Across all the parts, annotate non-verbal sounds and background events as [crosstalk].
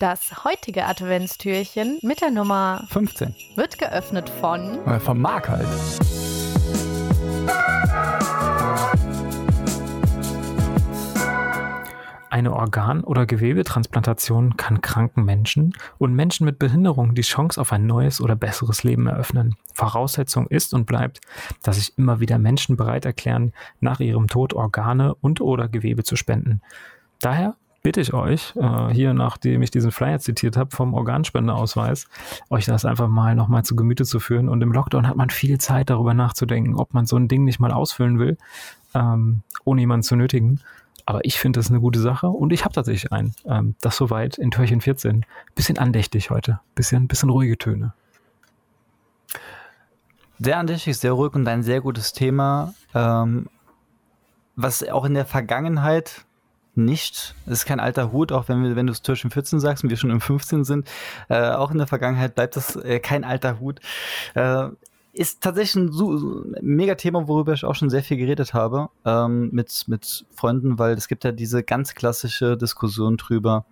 Das heutige Adventstürchen mit der Nummer 15. wird geöffnet von Äh, vom Mark halt. Eine Organ- oder Gewebetransplantation kann kranken Menschen und Menschen mit Behinderung die Chance auf ein neues oder besseres Leben eröffnen. Voraussetzung ist und bleibt, dass sich immer wieder Menschen bereit erklären, nach ihrem Tod Organe und oder Gewebe zu spenden. Daher bitte ich euch, äh, hier nachdem ich diesen Flyer zitiert habe vom Organspendeausweis, euch das einfach mal nochmal zu Gemüte zu führen. Und im Lockdown hat man viel Zeit darüber nachzudenken, ob man so ein Ding nicht mal ausfüllen will, ähm, ohne jemanden zu nötigen. Aber ich finde das eine gute Sache und ich habe tatsächlich einen. Ähm, das soweit in Türchen 14. Bisschen andächtig heute. Bisschen, bisschen ruhige Töne. Sehr andächtig, sehr ruhig und ein sehr gutes Thema, ähm, was auch in der Vergangenheit nicht, es ist kein alter Hut, auch wenn, wir, wenn du es Türchen 14 sagst und wir schon im 15 sind, äh, auch in der Vergangenheit bleibt das äh, kein alter Hut. Äh, ist tatsächlich ein, so, mega Thema, worüber ich auch schon sehr viel geredet habe ähm, mit, mit Freunden, weil es gibt ja diese ganz klassische Diskussion drüber,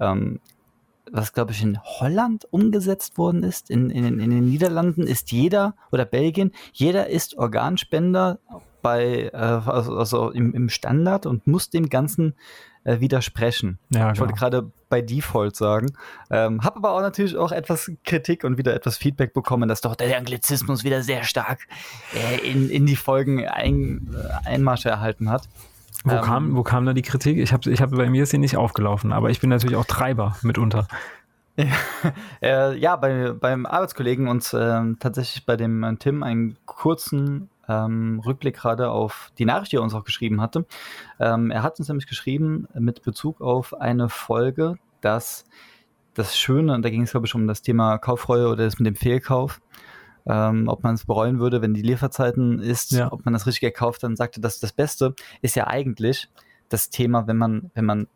ähm, was glaube ich in Holland umgesetzt worden ist. In, in, in den Niederlanden ist jeder oder Belgien, jeder ist Organspender bei äh, also, also im, im Standard und muss dem Ganzen äh, widersprechen. Ja, Ich wollte gerade bei Default sagen. Ähm, habe aber auch natürlich auch etwas Kritik und wieder etwas Feedback bekommen, dass doch der Anglizismus wieder sehr stark äh, in, in die Folgen ein, äh, Einmarsche erhalten hat. Wo, Ähm, kam, wo kam da die Kritik? Ich habe, ich hab, bei mir ist sie nicht aufgelaufen, aber ich bin natürlich auch Treiber mitunter. [laughs] Äh, ja, bei, beim Arbeitskollegen und ähm, tatsächlich bei dem äh, Tim einen kurzen ähm, Rückblick gerade auf die Nachricht, die er uns auch geschrieben hatte. Ähm, er hat uns nämlich geschrieben mit Bezug auf eine Folge, dass das Schöne, und da ging es glaube ich um das Thema Kaufreue oder das mit dem Fehlkauf, ähm, ob man es bereuen würde, wenn die Lieferzeiten ist, Ja. ob man das richtig gekauft, dann sagte das das Beste ist ja eigentlich das Thema, wenn man, wenn man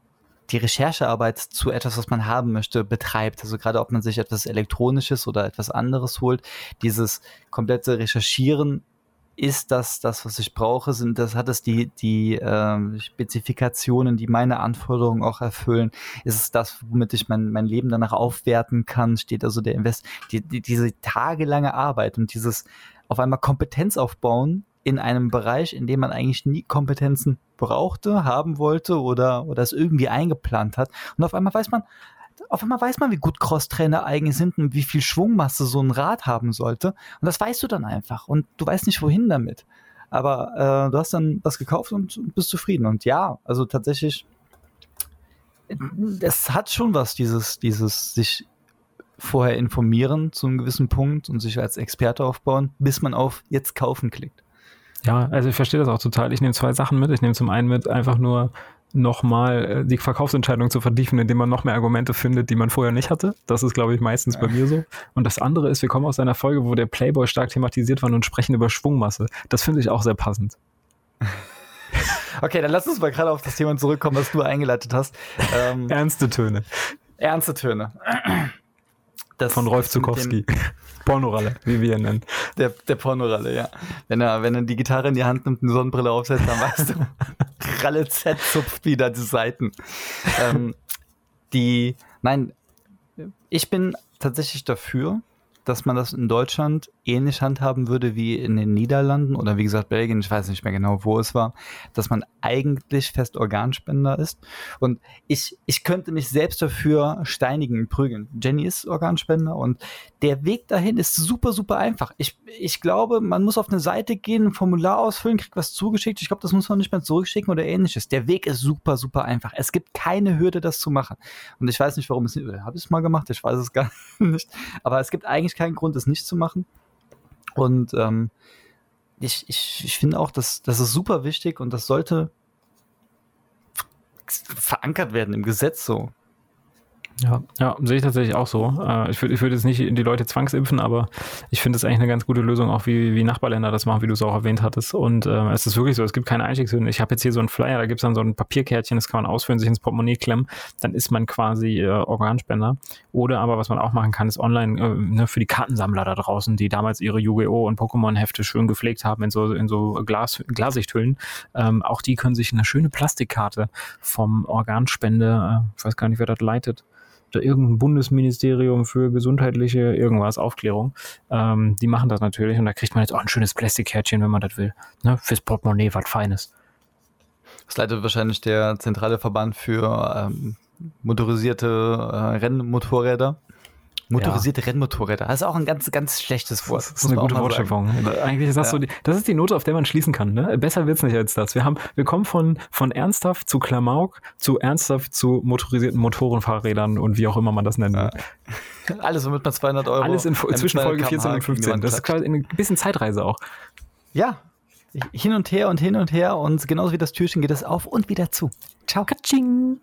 die Recherchearbeit zu etwas, was man haben möchte, betreibt. Also gerade ob man sich etwas Elektronisches oder etwas anderes holt, dieses komplette Recherchieren, ist das das, was ich brauche? Sind das, hat es die, die ähm, Spezifikationen, die meine Anforderungen auch erfüllen? Ist es das, womit ich mein, mein Leben danach aufwerten kann? Steht also der Invest, die, die, diese tagelange Arbeit und dieses auf einmal Kompetenz aufbauen in einem Bereich, in dem man eigentlich nie Kompetenzen brauchte, haben wollte oder, oder es irgendwie eingeplant hat. Und auf einmal weiß man, auf einmal weiß man, wie gut Crosstrainer eigentlich sind und wie viel Schwungmasse so ein Rad haben sollte. Und das weißt du dann einfach. Und du weißt nicht, wohin damit. Aber äh, du hast dann was gekauft und, und bist zufrieden. Und ja, also tatsächlich, es hat schon was, dieses, dieses sich vorher informieren zu einem gewissen Punkt und sich als Experte aufbauen, bis man auf jetzt kaufen klickt. Ja, also ich verstehe das auch total. Ich nehme zwei Sachen mit. Ich nehme zum einen mit, einfach nur nochmal äh, die Verkaufsentscheidung zu vertiefen, indem man noch mehr Argumente findet, die man vorher nicht hatte. Das ist, glaube ich, meistens bei mir so. Und das andere ist, wir kommen aus einer Folge, wo der Playboy stark thematisiert war und sprechen über Schwungmasse. Das finde ich auch sehr passend. [laughs] Okay, dann lass uns mal gerade auf das Thema zurückkommen, was du eingeleitet hast. Ähm, Ernste Töne ernste Töne. Das, von Rolf Zukowski. [laughs] Pornoralle, wie wir ihn nennen. Der, der Pornoralle, ja. Wenn er, wenn er die Gitarre in die Hand nimmt und eine Sonnenbrille aufsetzt, dann weißt du, [laughs] Ralle Z zupft wieder die Seiten. Ähm, die, nein, ich bin tatsächlich dafür, dass man das in Deutschland ähnlich handhaben würde wie in den Niederlanden oder wie gesagt Belgien, ich weiß nicht mehr genau, wo es war, dass man eigentlich fest Organspender ist. Und ich, ich könnte mich selbst dafür steinigen, prügeln. Jenny ist Organspender und der Weg dahin ist super, super einfach. Ich, ich glaube, man muss auf eine Seite gehen, ein Formular ausfüllen, kriegt was zugeschickt. Ich glaube, das muss man nicht mehr zurückschicken oder ähnliches. Der Weg ist super, super einfach. Es gibt keine Hürde, das zu machen. Und ich weiß nicht, warum es nicht, oder habe ich es mal gemacht? Ich weiß es gar [laughs] nicht. Aber es gibt eigentlich keinen Grund, es nicht zu machen. Und ähm, ich, ich, ich finde auch, dass das ist super wichtig und das sollte verankert werden im Gesetz so. Ja, ja, sehe ich tatsächlich auch so. Äh, ich würde ich würd jetzt nicht die Leute zwangsimpfen, aber ich finde es eigentlich eine ganz gute Lösung, auch wie, wie Nachbarländer das machen, wie du es auch erwähnt hattest. Und äh, es ist wirklich so, es gibt keine Einstiegshürden. Ich habe jetzt hier so einen Flyer, da gibt es dann so ein Papierkärtchen, das kann man ausfüllen, sich ins Portemonnaie klemmen, dann ist man quasi äh, Organspender. Oder aber was man auch machen kann, ist online äh, ne, für die Kartensammler da draußen, die damals ihre Yu-Gi-Oh! und Pokémon-Hefte schön gepflegt haben in so, in so Glas, Glasichthüllen. Ähm, auch die können sich eine schöne Plastikkarte vom Organspende, äh, ich weiß gar nicht, wer das leitet, irgendein Bundesministerium für gesundheitliche irgendwas, Aufklärung. Ähm, die machen das natürlich und da kriegt man jetzt auch ein schönes Plastikkärtchen, wenn man das will. Ne? Fürs Portemonnaie, was Feines. Das leitet wahrscheinlich der zentrale Verband für ähm, motorisierte äh, Rennmotorräder. Motorisierte ja. Rennmotorräder. Das ist auch ein ganz, ganz schlechtes Wort. Das ist eine gute Wortschöpfung. Eigentlich ist das ja. so, die, das ist die Note, auf der man schließen kann. Ne? Besser wird's nicht als das. Wir haben, wir kommen von, von ernsthaft zu Klamauk zu ernsthaft zu motorisierten Motorenfahrrädern und wie auch immer man das nennt. Ja. [laughs] Alles, womit man 200 Euro. Alles in, zwischen Folge 14 und 15. Das ist quasi ein bisschen Zeitreise auch. Ja. Hin und her und hin und her und genauso wie das Türchen geht es auf und wieder zu. Ciao. Katsching.